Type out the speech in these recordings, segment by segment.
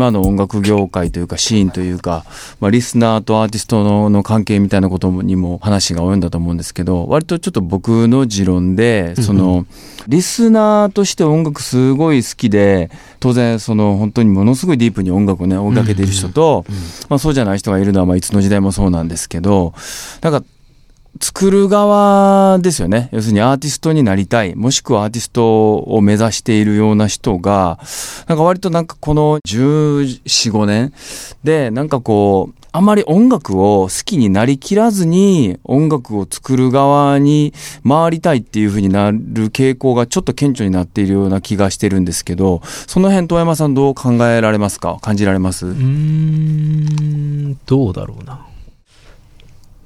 今の音楽業界というかシーンというか、まあ、リスナーとアーティストのの関係みたいなことにも話が及んだと思うんですけど割とちょっと僕の持論でその、リスナーとして音楽すごい好きで当然その本当にものすごいディープに音楽をね追いかけている人と、まあ、そうじゃない人がいるのはまあいつの時代もそうなんですけどなんか作る側ですよね。要するにアーティストになりたい、もしくはアーティストを目指しているような人が、なんか割となんかこの14、5年で、なんかこう、あまり音楽を好きになりきらずに音楽を作る側に回りたいっていう風になる傾向がちょっと顕著になっているような気がしてるんですけど、その辺遠山さんどう考えられますか？感じられます？うーん、どうだろうな。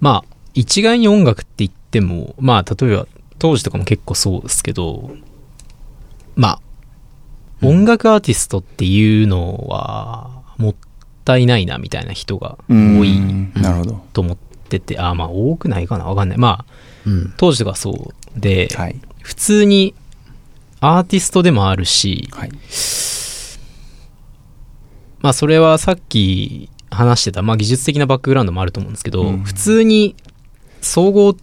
まあ、一概に音楽って言っても、まあ、例えば、当時とかも結構そうですけど、まあ、音楽アーティストっていうのは、もったいないな、みたいな人が多いなるほど。と思ってて、あ、まあ、多くないかな？わかんない。まあ、うん、当時とかそうで、はい、普通にアーティストでもあるし、はい、まあ、それはさっき話してた、まあ、技術的なバックグラウンドもあると思うんですけど、うん、普通に総合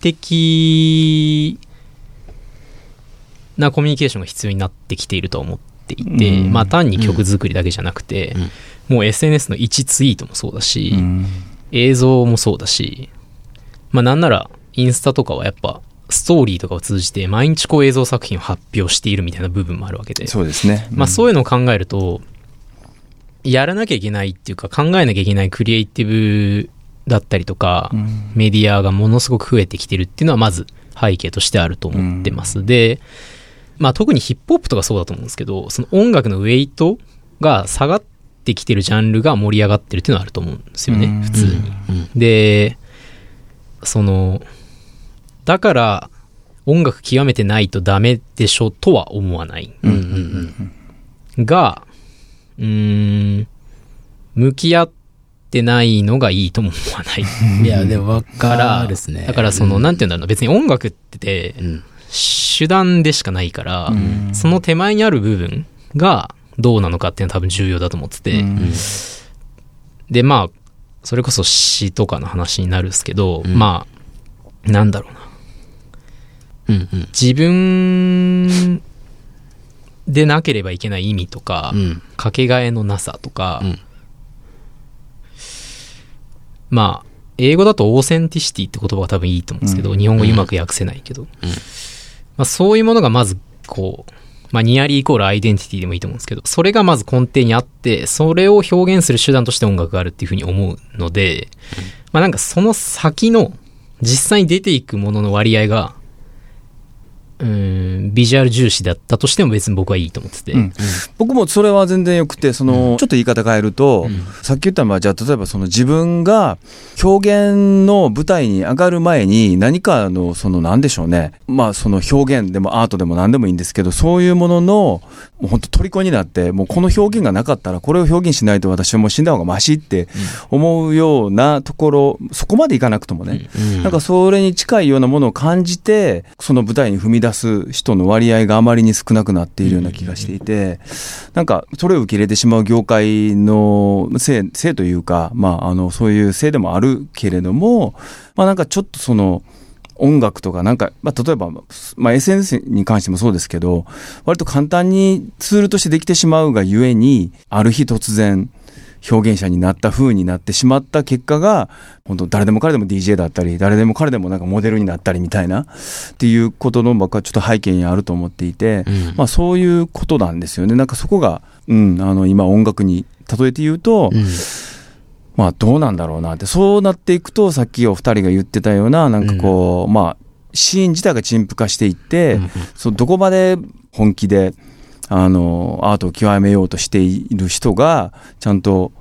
的なコミュニケーションが必要になってきていると思っていて、うん、まあ単に曲作りだけじゃなくて、うん、もう SNS の1ツイートもそうだし、うん、映像もそうだし、まあなんならインスタとかはやっぱストーリーとかを通じて毎日こう映像作品を発表しているみたいな部分もあるわけで。そうですね。まあそういうのを考えると、やらなきゃいけないっていうか考えなきゃいけないクリエイティブだったりとか、うん、メディアがものすごく増えてきてるっていうのはまず背景としてあると思ってます。うん、で、まあ特にヒップホップとかそうだと思うんですけど、その音楽のウェイトが下がってきてるジャンルが盛り上がってるっていうのはあると思うんですよね、うん、普通に。で、その、だから音楽極めてないとダメでしょとは思わない。が、うん、向き合っってないのがいいとも思わない。いや、でもわかるですね。だからその、うん、なんて言うんだろう別に音楽って、手段でしかないから、うん、その手前にある部分がどうなのかっていうのは多分重要だと思ってて、うん、で、まあ、それこそ詩とかの話になるんですけど、まあ、なんだろうな。うんうん、自分でなければいけない意味とか、かけがえのなさとか、まあ、英語だとオーセンティシティって言葉が多分いいと思うんですけど、うん、日本語うまく訳せないけど、うん、まあ、そういうものがまずこう、まあ、ニアリーイコールアイデンティティでもいいと思うんですけど、それがまず根底にあって、それを表現する手段として音楽があるっていうふうに思うので、うん、まあなんかその先の実際に出ていくものの割合がうん、ビジュアル重視だったとしても別に僕はいいと思ってて、うん、僕もそれは全然よくてその、うん、ちょっと言い方変えると、うん、さっき言ったのはじゃあ例えばその自分が表現の舞台に上がる前に何かのその何でしょうね。まあその表現でもアートでも何でもいいんですけどそういうもののもう本当虜になってもうこの表現がなかったらこれを表現しないと私はもう死んだ方がマシって思うようなところそこまでいかなくともね、なんかそれに近いようなものを感じてその舞台に踏み出出す人の割合があまりに少なくなっているような気がしていて、なんかそれを受け入れてしまう業界のせい、せいというか、まあ、あの、そういうせいでもあるけれども、まあなんかちょっとその、音楽とかなんか、まあ、例えば、まあ、SNS に関してもそうですけど、割と簡単にツールとしてできてしまうがゆえに、ある日突然、表現者になった風になってしまった結果が、本当誰でも彼でも DJ だったり、誰でも彼でもなんかモデルになったりみたいな、っていうことの僕はちょっと背景にあると思っていて、うん、まあそういうことなんですよね。なんかそこが、うん、あの今音楽に例えて言うと、うん。まあどうなんだろうなって、そうなっていくと、さっきお二人が言ってたような、なんかこう、うん、まあ、シーン自体が陳腐化していって、うん、そうどこまで本気で、あの、アートを極めようとしている人が、ちゃんと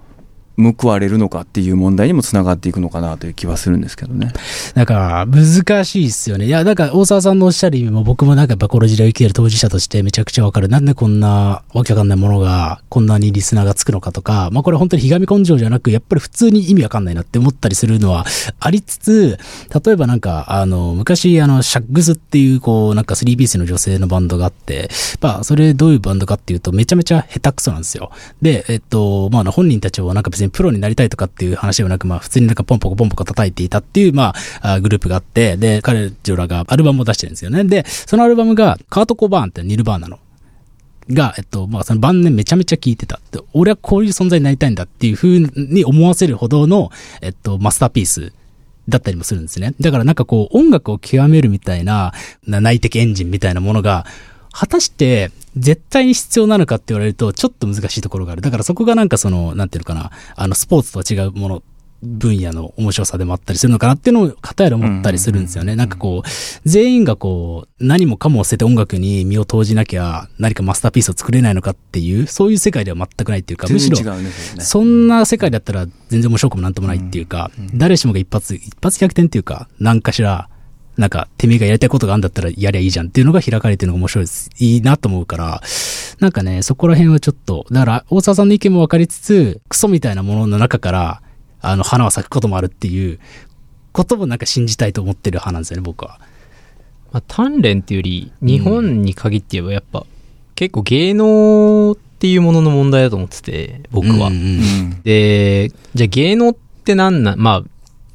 報われるのかっていう問題にもつながっていくのかなという気はするんですけどね。だか、難しいっすよね。いや、だか、大沢さんのおっしゃる意味も、僕もなんかやっぱこの時代を生きてる当事者としてめちゃくちゃわかる。なんでこんなわけわかんないものが、こんなにリスナーがつくのかとか、まあこれ本当にひがみ根性じゃなく、やっぱり普通に意味わかんないなって思ったりするのはありつつ、例えばなんか、あの、昔、あの、シャッグスっていう、こう、なんか3ピースの女性のバンドがあって、まあ、それどういうバンドかっていうと、めちゃめちゃ下手くそなんですよ。で、えっと、まあ、本人たちはなんか別にプロになりたいとかっていう話ではなく、まあ普通になんかポンポコポンポコ叩いていたっていう、まあ、グループがあって、で、彼女らがアルバムを出してるんですよね。で、そのアルバムが、カート・コバーンってニルバーナの、が、えっと、まあ、その晩年めちゃめちゃ聞いてた。で俺はこういう存在になりたいんだっていう風に思わせるほどの、えっと、マスターピースだったりもするんですね。だからなんかこう、音楽を極めるみたい、な内的エンジンみたいなものが、果たして絶対に必要なのかって言われるとちょっと難しいところがある。だからそこがなんかその、なんていうのかな、あのスポーツとは違うもの、分野の面白さでもあったりするのかなっていうのを片やら思ったりするんですよね。なんかこう、全員がこう、何もかも捨てて音楽に身を投じなきゃ何かマスターピースを作れないのかっていう、そういう世界では全くないっていうか、むしろそんな世界だったら全然面白くもなんともないっていうか、誰しもが一発、一発逆転っていうか、何かしら、なんか、てめえがやりたいことがあるんだったらやりゃいいじゃんっていうのが開かれてるのが面白いです。いいなと思うから、なんかね、そこら辺はちょっと、だから、大沢さんの意見も分かりつつ、クソみたいなものの中から、あの、花は咲くこともあるっていうこともなんか信じたいと思ってる派なんですよね、僕は。まあ、鍛錬っていうより、日本に限って言えばやっぱ、結構芸能っていうものの問題だと思ってて、僕は。うんうんうんで、じゃあ芸能って何なん、まあ、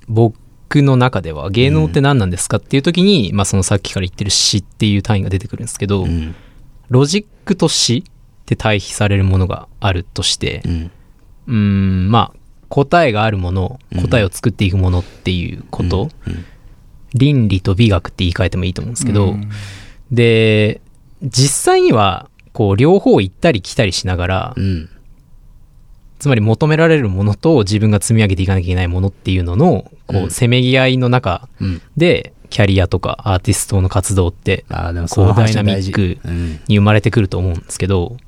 僕の中では芸能って何なんですかっていう時に、まあそのさっきから言ってる詩っていう単位が出てくるんですけど、うん。ロジックと詩って対比されるものがあるとしてう、ん。ん、まあ、答えがあるものうん、答えを作っていくものっていうこと、うん。倫理と美学って言い換えてもいいと思うんですけど、うん。で、実際には、こう、両方行ったり来たりしながら、うんつまり求められるものと自分が積み上げていかなきゃいけないものっていうのの、こうせめぎ合いの中うん。で、キャリアとかアーティストの活動って、こうダイナミックうん。に生まれてくると思うんですけど、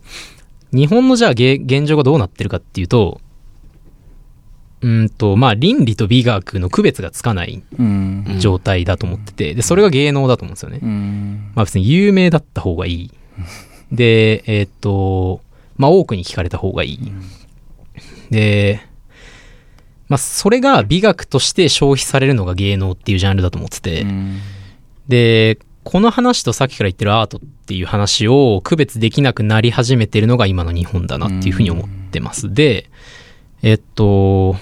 日本のじゃあげ現状がどうなってるかっていうと、うーんと、まあ、倫理と美学の区別がつかない状態だと思ってて、で、それが芸能だと思うんですよね。うん。まあ別に有名だった方がいい。で、えーっと、まあ多くに聞かれた方がいい。で、まあそれが美学として消費されるのが芸能っていうジャンルだと思ってて、うんで、この話とさっきから言ってるアートっていう話を区別できなくなり始めてるのが今の日本だなっていうふうに思ってます。で、えっと、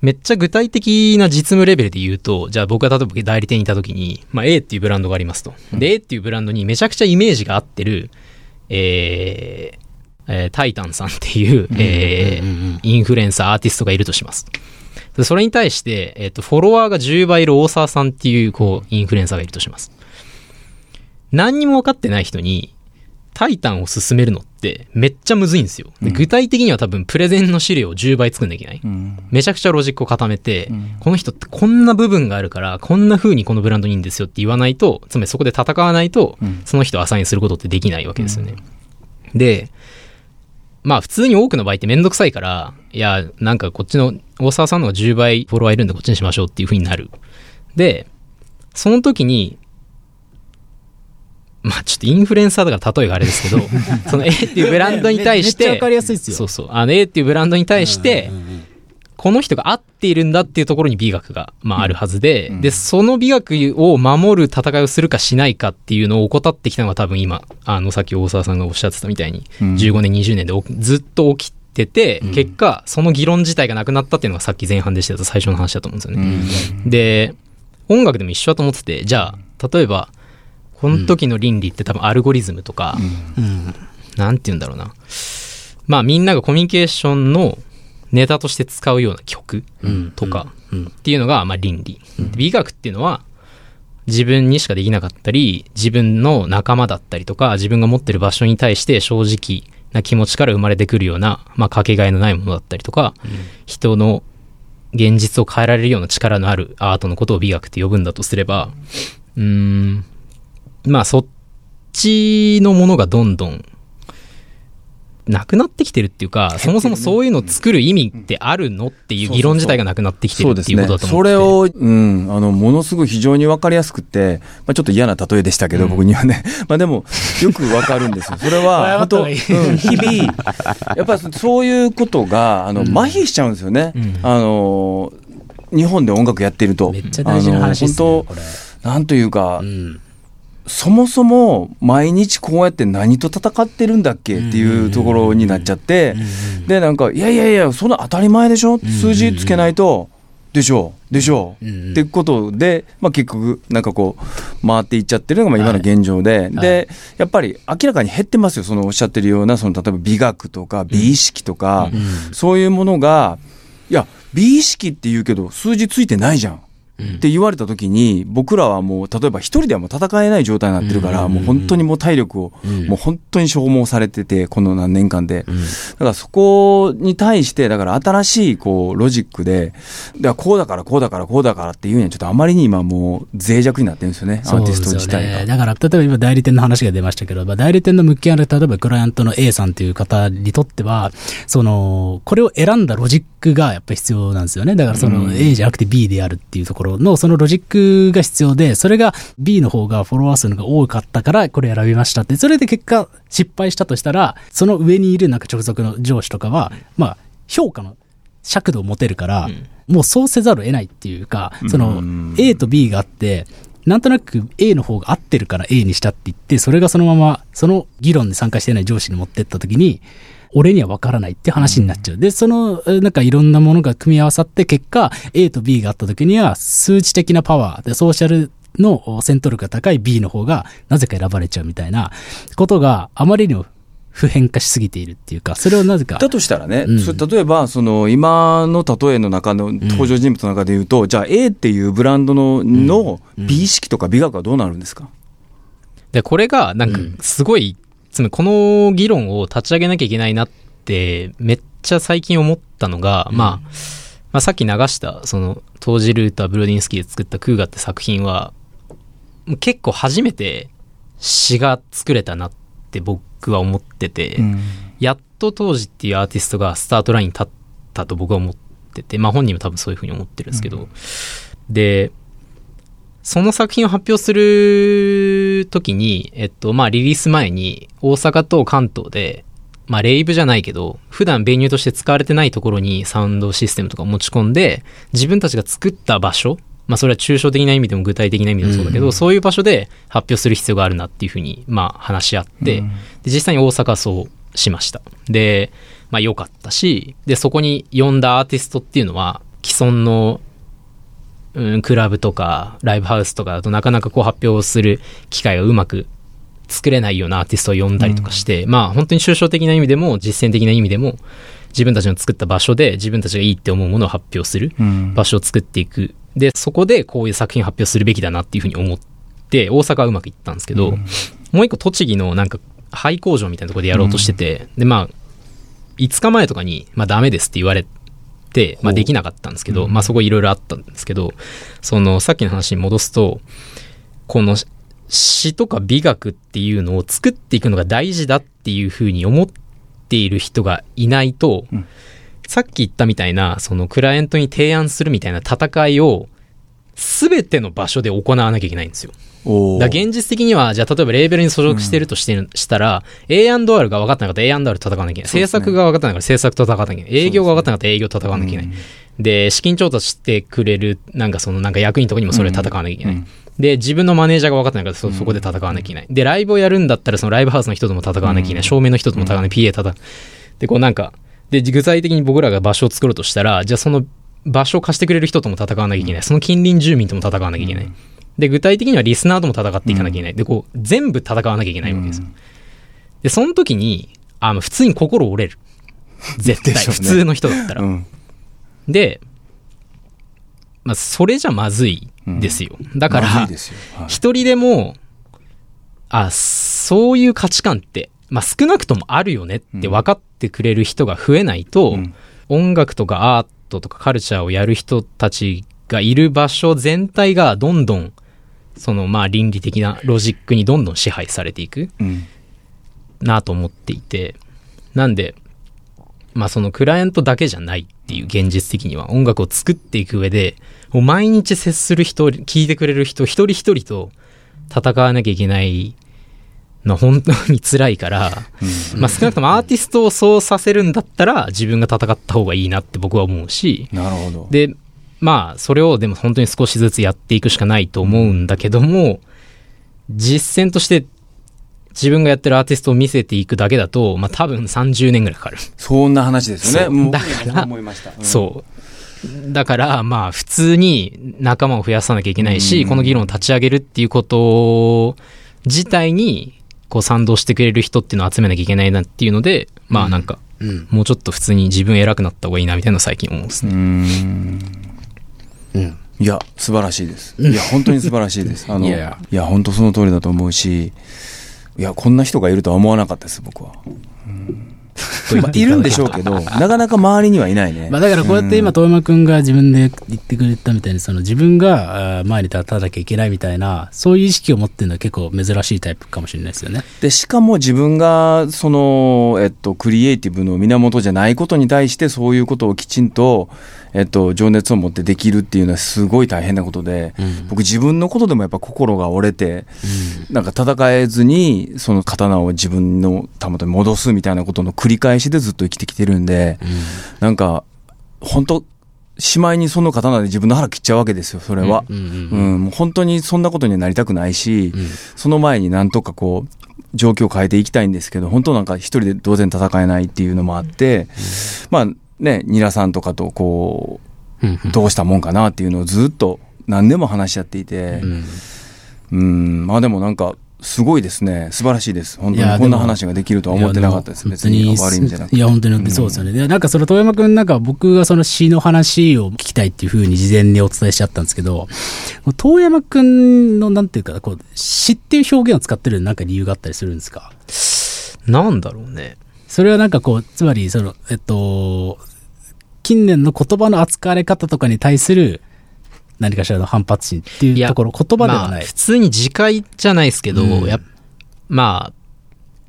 めっちゃ具体的な実務レベルで言うと、じゃあ僕が例えば代理店にいた時に、まあ A っていうブランドがありますと。で、A っていうブランドにめちゃくちゃイメージが合ってる、えーえータイタンさんっていう、えーインフルエンサー、アーティストがいるとします。でそれに対して、えっ、と、フォロワーが10倍いる大沢さんっていう、こう、インフルエンサーがいるとします。何にも分かってない人に、タイタンを進めるのってめっちゃむずいんですよ。で具体的には多分プレゼンの資料を10倍作んなきゃいけない。うんめちゃくちゃロジックを固めて、うんこの人ってこんな部分があるから、こんな風にこのブランドにいいんですよって言わないと、つまりそこで戦わないと、うんその人をアサインすることってできないわけですよね。で、まあ普通に多くの場合ってめんどくさいから、いや、なんかこっちの大沢さんの方が10倍フォロワーいるんでこっちにしましょうっていう風になる。で、その時に、まあちょっとインフルエンサーだから例えがあれですけど、その A っていうブランドに対して、かりやすいですよ。そうそう、あの A っていうブランドに対してうん、うんうんこの人が合っているんだっていうところに美学が、まあ、あるはずで、うん。で、その美学を守る戦いをするかしないかっていうのを怠ってきたのが多分今、あの、さっき大沢さんがおっしゃってたみたいに、うん。15年、20年でおずっと起きてて、うん。結果、その議論自体がなくなったっていうのがさっき前半でしてた最初の話だと思うんですよね。うん。で、音楽でも一緒だと思ってて、じゃあ、例えば、この時の倫理って多分アルゴリズムとか、うん。なんて言うんだろうな。まあみんながコミュニケーションのネタとして使うような曲うんとかうん。っていうのがまあ倫理。美学っていうのは自分にしかできなかったり、自分の仲間だったりとか、自分が持ってる場所に対して正直な気持ちから生まれてくるような、まあかけがえのないものだったりとか、人の現実を変えられるような力のあるアートのことを美学って呼ぶんだとすれば、うーん、まあそっちのものがどんどんなくなってきてるっていうか、そもそもそういうのを作る意味ってあるのっていう議論自体がなくなってきてるっていうことだと思ってそれを、うん、あの、ものすごい非常にわかりやすくて、まあ、ちょっと嫌な例えでしたけど、僕にはね。まあでも、よくわかるんですよ。それは、謝本当、うん、日々、やっぱりそういうことが、あの、麻痺しちゃうんですよね。あの、日本で音楽やってると。めっちゃ大事な話ですね。本当、なんというか、うん。そもそも毎日こうやって何と戦ってるんだっけっていうところになっちゃって、で、なんか、いやいやいや、そんな当たり前でしょ？数字つけないと、でしょ？う、でしょ？う、うん。ってことで、まあ結局、なんかこう、回っていっちゃってるのがまあ今の現状で、で、やっぱり明らかに減ってますよ、そのおっしゃってるような、その例えば美学とか美意識とか、そういうものが、いや、美意識って言うけど、数字ついてないじゃん。って言われた時に僕らはもう例えば一人ではもう戦えない状態になってるから、もう本当にもう体力を、もう本当に消耗されててこの何年間で、だからそこに対してだから新しいこうロジックでだこうだからこうだからこうだからっていうにはちょっとあまりに今もう脆弱になってるんですよねアーティスト自体が。ね。だから、例えば今代理店の話が出ましたけど、まあ、代理店の向き合う、例えばクライアントの A さんという方にとっては、その、これを選んだロジックがやっぱり必要なんですよね。だからその A じゃなくて B であるっていうところの、そのロジックが必要で、それが B の方がフォロワー数のが多かったから、これ選びましたって、それで結果失敗したとしたら、その上にいるなんか直属の上司とかは、まあ、評価の尺度を持てるから、もうそうせざるを得ないっていうか、その A と B があって、なんとなく A の方が合ってるから A にしたって言って、それがそのまま、その議論に参加してない上司に持ってった時に、俺には分からないって話になっちゃう。で、その、えなんかいろんなものが組み合わさって、結果、A と B があった時には、数値的なパワー。で、ソーシャルの戦闘力が高い B の方が、なぜか選ばれちゃうみたいなことがあまりにも普遍化しすぎているっていうか、それをなぜか。だとしたらね、うん。それ例えばその今の例えの中の登場人物の中で言うと、じゃあ A っていうブランドの,、の美意識とか美学はどうなるんですか、で、これが、なんか、すごい、つまりこの議論を立ち上げなきゃいけないなって、めっちゃ最近思ったのが、まあ、まあ、さっき流した、その、トージルーター・ブロディンスキーで作ったクーガって作品は、結構初めて詩が作れたなって僕は思ってて、やっと当時っていうアーティストがスタートラインに立ったと僕は思ってて、まあ本人も多分そういうふうに思ってるんですけど、で、その作品を発表するときに、えっと、まあリリース前に大阪と関東で、まあレイブじゃないけど、普段ベニューとして使われてないところにサウンドシステムとかを持ち込んで、自分たちが作った場所、まあそれは抽象的な意味でも具体的な意味でもそうだけど、そういう場所で発表する必要があるなっていうふうに、まあ話し合って、で実際に大阪はそうしました。で、まあ良かったし、で、そこに呼んだアーティストっていうのは、既存のうん、クラブとかライブハウスとかだとなかなかこう発表する機会がうまく作れないようなアーティストを呼んだりとかして、まあ本当に抽象的な意味でも実践的な意味でも自分たちの作った場所で自分たちがいいって思うものを発表するうん。場所を作っていく。で、そこでこういう作品を発表するべきだなっていうふうに思って、大阪はうまくいったんですけど、もう一個栃木のなんか廃工場みたいなところでやろうとしてて、で、まあ、5日前とかに、まあダメですって言われて、まあできなかったんですけど、まあそこいろいろあったんですけど、そのさっきの話に戻すと、この詩とか美学っていうのを作っていくのが大事だっていうふうに思っている人がいないと、さっき言ったみたいな、そのクライアントに提案するみたいな戦いを、すべての場所で行わなきゃいけないんですよ。だ現実的には、じゃあ例えばレーベルに所属してるとして、したら、A&R が分かってなかったら A&R と戦わなきゃいけない。制作が分かってなかったら制作と戦わなきゃいけない。営業が分かってなかったら営業と戦わなきゃいけない。で、資金調達してくれる、なんかそのなんか役員とかにもそれ戦わなきゃいけない。で、自分のマネージャーが分かってないからそ、そこで戦わなきゃいけない。で、ライブをやるんだったら、そのライブハウスの人とも戦わなきゃいけない。照明の人とも戦わなきゃいけない。PA 戦う。で、こうなんか、で、具体的に僕らが場所を作ろうとしたら、じゃあその場所を貸してくれる人とも戦わなきゃいけない。その近隣住民とも戦わなきゃいけない。で、具体的にはリスナーとも戦っていかなきゃいけない。で、こう、全部戦わなきゃいけないわけですよ。で、その時に、あの、普通に心折れる。絶対、ね普通の人だったら。うんで、まあ、それじゃまずいですよ。だからまずいで、すよはい一人でも、あ、そういう価値観って、まあ、少なくともあるよねって分かってくれる人が増えないと、うん音楽とかアートとかカルチャーをやる人たちがいる場所全体がどんどん、そのまあ倫理的なロジックにどんどん支配されていくうん。なと思っていて、なんで、まあそのクライアントだけじゃないっていう現実的には音楽を作っていく上で、もう毎日接する人、聞いてくれる人一人一人と戦わなきゃいけないの本当に辛いから、まあ少なくともアーティストをそうさせるんだったら自分が戦った方がいいなって僕は思うし、なるほど。で、まあ、それをでも本当に少しずつやっていくしかないと思うんだけども、実践として自分がやってるアーティストを見せていくだけだと、まあ多分30年ぐらいかかる。そんな話ですよね。だから思いました。うんそう。だから、まあ普通に仲間を増やさなきゃいけないし、うんこの議論を立ち上げるっていうこと自体に、こう賛同してくれる人っていうのを集めなきゃいけないなっていうので、まあなんか、うん。もうちょっと普通に自分偉くなった方がいいなみたいな最近思うんですね。うーん。うん。いや、素晴らしいです。いや、本当に素晴らしいです。あの、いいやや、本当その通りだと思うし、いや、こんな人がいるとは思わなかったです、僕は。まあ、いるんでしょうけど、なかなか周りにはいないね。まあだからこうやって今、遠山くんが自分で言ってくれたみたいに、その自分が前に立たなきゃいけないみたいな、そういう意識を持ってるのは結構珍しいタイプかもしれないですよね。で、しかも自分が、その、えっと、クリエイティブの源じゃないことに対して、そういうことをきちんと、えっと、情熱を持ってできるっていうのはすごい大変なことで、うん僕自分のことでもやっぱ心が折れて、なんか戦えずに、その刀を自分のたもとに戻すみたいなことの繰り返しでずっと生きてきてるんで、なんか、本当しまいにその刀で自分の腹切っちゃうわけですよ、それは。うん。うん。ううん。ん、もう本当にそんなことにはなりたくないし、うんその前になんとかこう、状況を変えていきたいんですけど、本当なんか一人で当然戦えないっていうのもあって、まあね、ニラさんとかとこうん。う、どうしたもんかなっていうのをずっと何でも話し合っていてう、ん。うん、まあでもなんか、すごいですね。素晴らしいです。本当いやにこんな話ができるとは思ってなかったです。別に悪い意味じゃなくて。いや、本当に、そうですよね。で、なんかその、遠山くんなんか僕がその詩の話を聞きたいっていうふうに事前にお伝えしちゃったんですけど、遠山くんの、なんていうか、こう、詩っていう表現を使ってるなんか理由があったりするんですか？なんだろうね。それはなんかこう、つまり、その、えっと、近年の言葉の扱われ方とかに対する何かしらの反発心っていうところ、言葉ではないまあ、普。通に自戒じゃないですけど、うんやっまあ、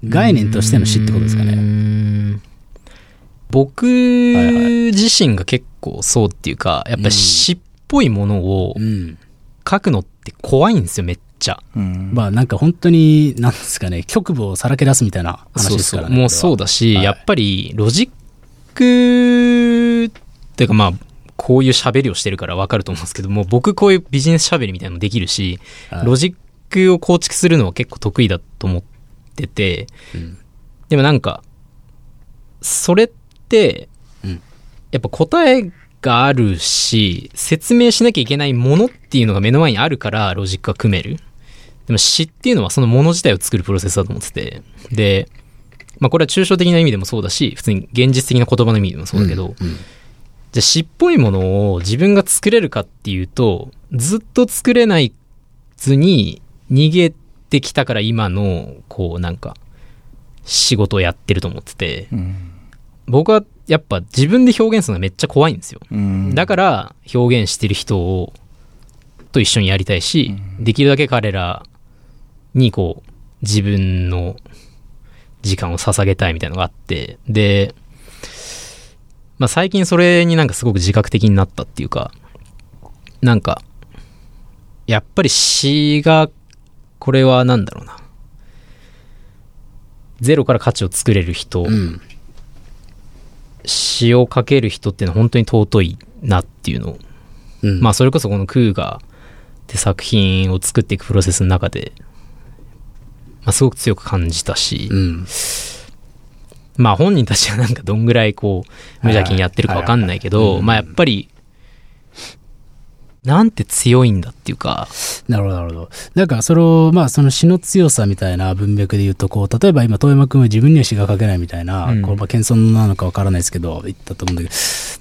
概念としての詩ってことですかね。ん僕はい自身が結構そうっていうか、やっぱ詩っぽいものをうん。書くのって怖いんですよ、めっちゃ。うんまあなんか本当に、なんですかね、局部をさらけ出すみたいな話ですからね。もうそうだ。だし、はいやっぱりロジックっていうかまあ、こういう喋りをしてるからわかると思うんですけども、僕こういうビジネス喋りみたいなのできるし、はいロジックを構築するのは結構得意だと思ってて、うんでもなんか、それってうん、やっぱ答えがあるし、説明しなきゃいけないものっていうのが目の前にあるからロジックが組める。でも詩っていうのはそのもの自体を作るプロセスだと思ってて。で、まあこれは抽象的な意味でもそうだし、普通に現実的な言葉の意味でもそうだけど、うんじゃあ詩っぽいものを自分が作れるかっていうと、ずっと作れないずに逃げてきたから今の、こうなんか、仕事をやってると思ってて、うん僕はやっぱ自分で表現するのがめっちゃ怖いんですよ。うん。だから表現してる人を、と一緒にやりたいし、できるだけ彼らにこう、自分の時間を捧げたいみたいなのがあって、で、まあ最近それになんかすごく自覚的になったっていうか、なんか、やっぱり詩が、これはなんだろうな。ゼロから価値を作れる人、うん。詩を書ける人っていうのは本当に尊いなっていうのを、うん。まあそれこそこのクーガって作品を作っていくプロセスの中で、まあすごく強く感じたし、うん。まあ本人たちはなんかどんぐらいこう無邪気にやってるかわかんないけど、まあやっぱり、なんて強いんだっていうか、なるほど、なるほど。なんか、その、まあ、その詩の強さみたいな文脈で言うと、こう、例えば今、遠山くんは自分には詩が書けないみたいな、うん。こう、まあ、謙遜なのかわからないですけど、言ったと思うんだけど、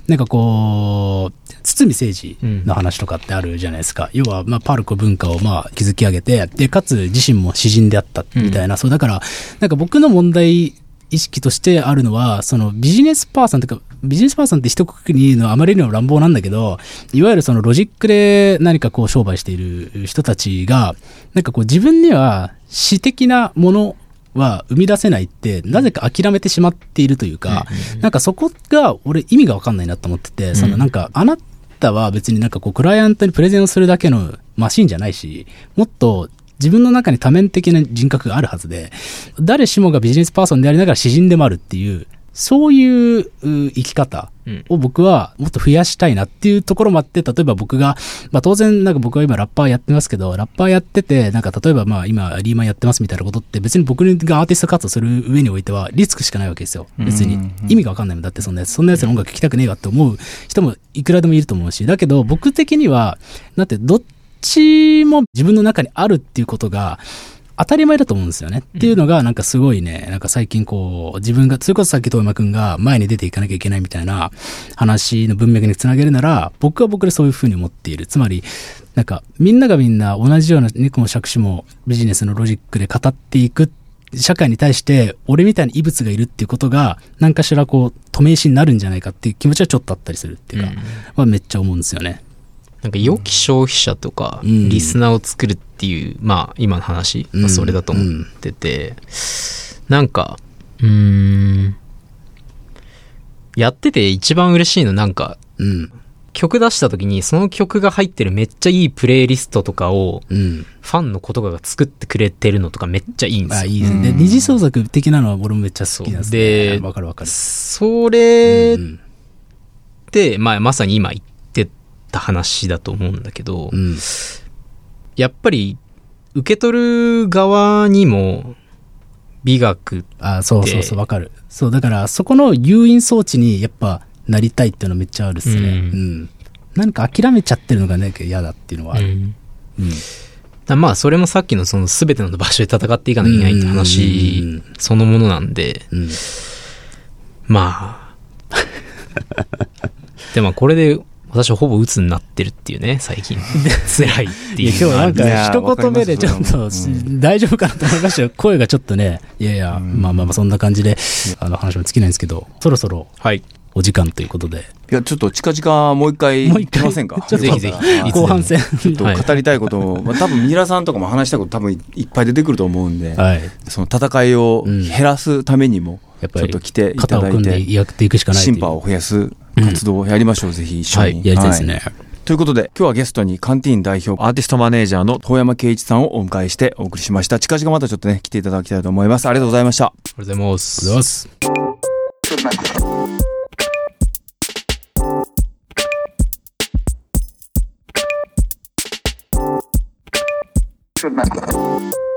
なんかこう、堤誠二の話とかってあるじゃないですか。要は、まあ、パルコ文化を、まあ、築き上げて、で、かつ自身も詩人であったみたいな、そう、だから、なんか僕の問題意識としてあるのは、そのビジネスパーソンというか、ビジネスパーソンって一括りに言うのはあまりにも乱暴なんだけど、いわゆるそのロジックで何かこう商売している人たちが、なんかこう自分には詩的なものは生み出せないって、なぜか諦めてしまっているというか、なんかそこが俺意味がわかんないなと思ってて、そのなんかあなたは別になんかこうクライアントにプレゼンをするだけのマシンじゃないし、もっと自分の中に多面的な人格があるはずで、誰しもがビジネスパーソンでありながら詩人でもあるっていう、そういうう生き方うん。を僕はもっと増やしたいなっていうところもあって、例えば僕が、まあ当然なんか僕は今ラッパーやってますけど、ラッパーやってて、なんか例えばまあ今リーマンやってますみたいなことって別に僕がアーティスト活動する上においてはリスクしかないわけですよ。別に。うん意味がわかんないもんだってそんなやつ、そんなやつの音楽聴きたくねえわって思う人もいくらでもいると思うし、だけど僕的には、だってどっちも自分の中にあるっていうことが、当たり前だと思うんですよね。っていうのが、なんかすごいね、なんか最近こう、自分が、それこそさっき遠山くんが前に出ていかなきゃいけないみたいな話の文脈につなげるなら、僕は僕でそういうふうに思っている。つまり、なんか、みんながみんな同じような猫も杓子もビジネスのロジックで語っていく社会に対して、俺みたいに異物がいるっていうことが、何かしらこう、止め石になるんじゃないかっていう気持ちはちょっとあったりするっていうか、まあめっちゃ思うんですよね。なんか良き消費者とか、うんリスナーを作るっていう、まあ今の話はそれだと思ってて、なんか、うーん、やってて一番嬉しいのなんか、うん。曲出した時にその曲が入ってるめっちゃいいプレイリストとかをうん。ファンの子とかが作ってくれてるのとかめっちゃいいんですあ、よ。いいですね。で、二次創作的なのは俺もめっちゃ好きなんですね。でわかるわかる。それうんって、まあまさに今言ってた話だと思うんだけど、うん。やっぱり受け取る側にも美学あ、そうそうそう、わかる。そう、だから、そこの誘引装置にやっぱなりたいっていうのめっちゃあるっすね。ううんん。なんか諦めちゃってるのがね、嫌だっていうのはある。うんうん。だまあそれもさっきのその全ての場所で戦っていかなきゃいけないって話うんそのものなんでうん。まあ でもこれで私はほぼ鬱になってるっていうね最近。辛いっていや、いうのがある今日なんかいや一言目でちょっと、大丈夫かなと思いましたよ。声がちょっとね、いやいや、まあまあまあそんな感じで、あの話も尽きないんですけど、そろそろはい。お時間ということで、いや、ちょっと近々もう一回もう一回？来ませんか？ちょっとぜひぜひ後半戦。ちょっと語りたいことを、まあ、多分ミラさんとかも話したいこと多分いっぱい出てくると思うんで、はい。その戦いを減らすためにも、やっぱりちょっと来ていた肩をだい組んでて、やっていくしかないという審判を増やす活動をやりましょう、ぜひ一緒に。はいやりたいですね。ということで、今日はゲストにカンティーン代表、アーティストマネージャーの遠山圭一さんをお迎えしてお送りしました。近々またちょっとね、来ていただきたいと思います。ありがとうございました。ありがとうございますありがとうございます。Good night.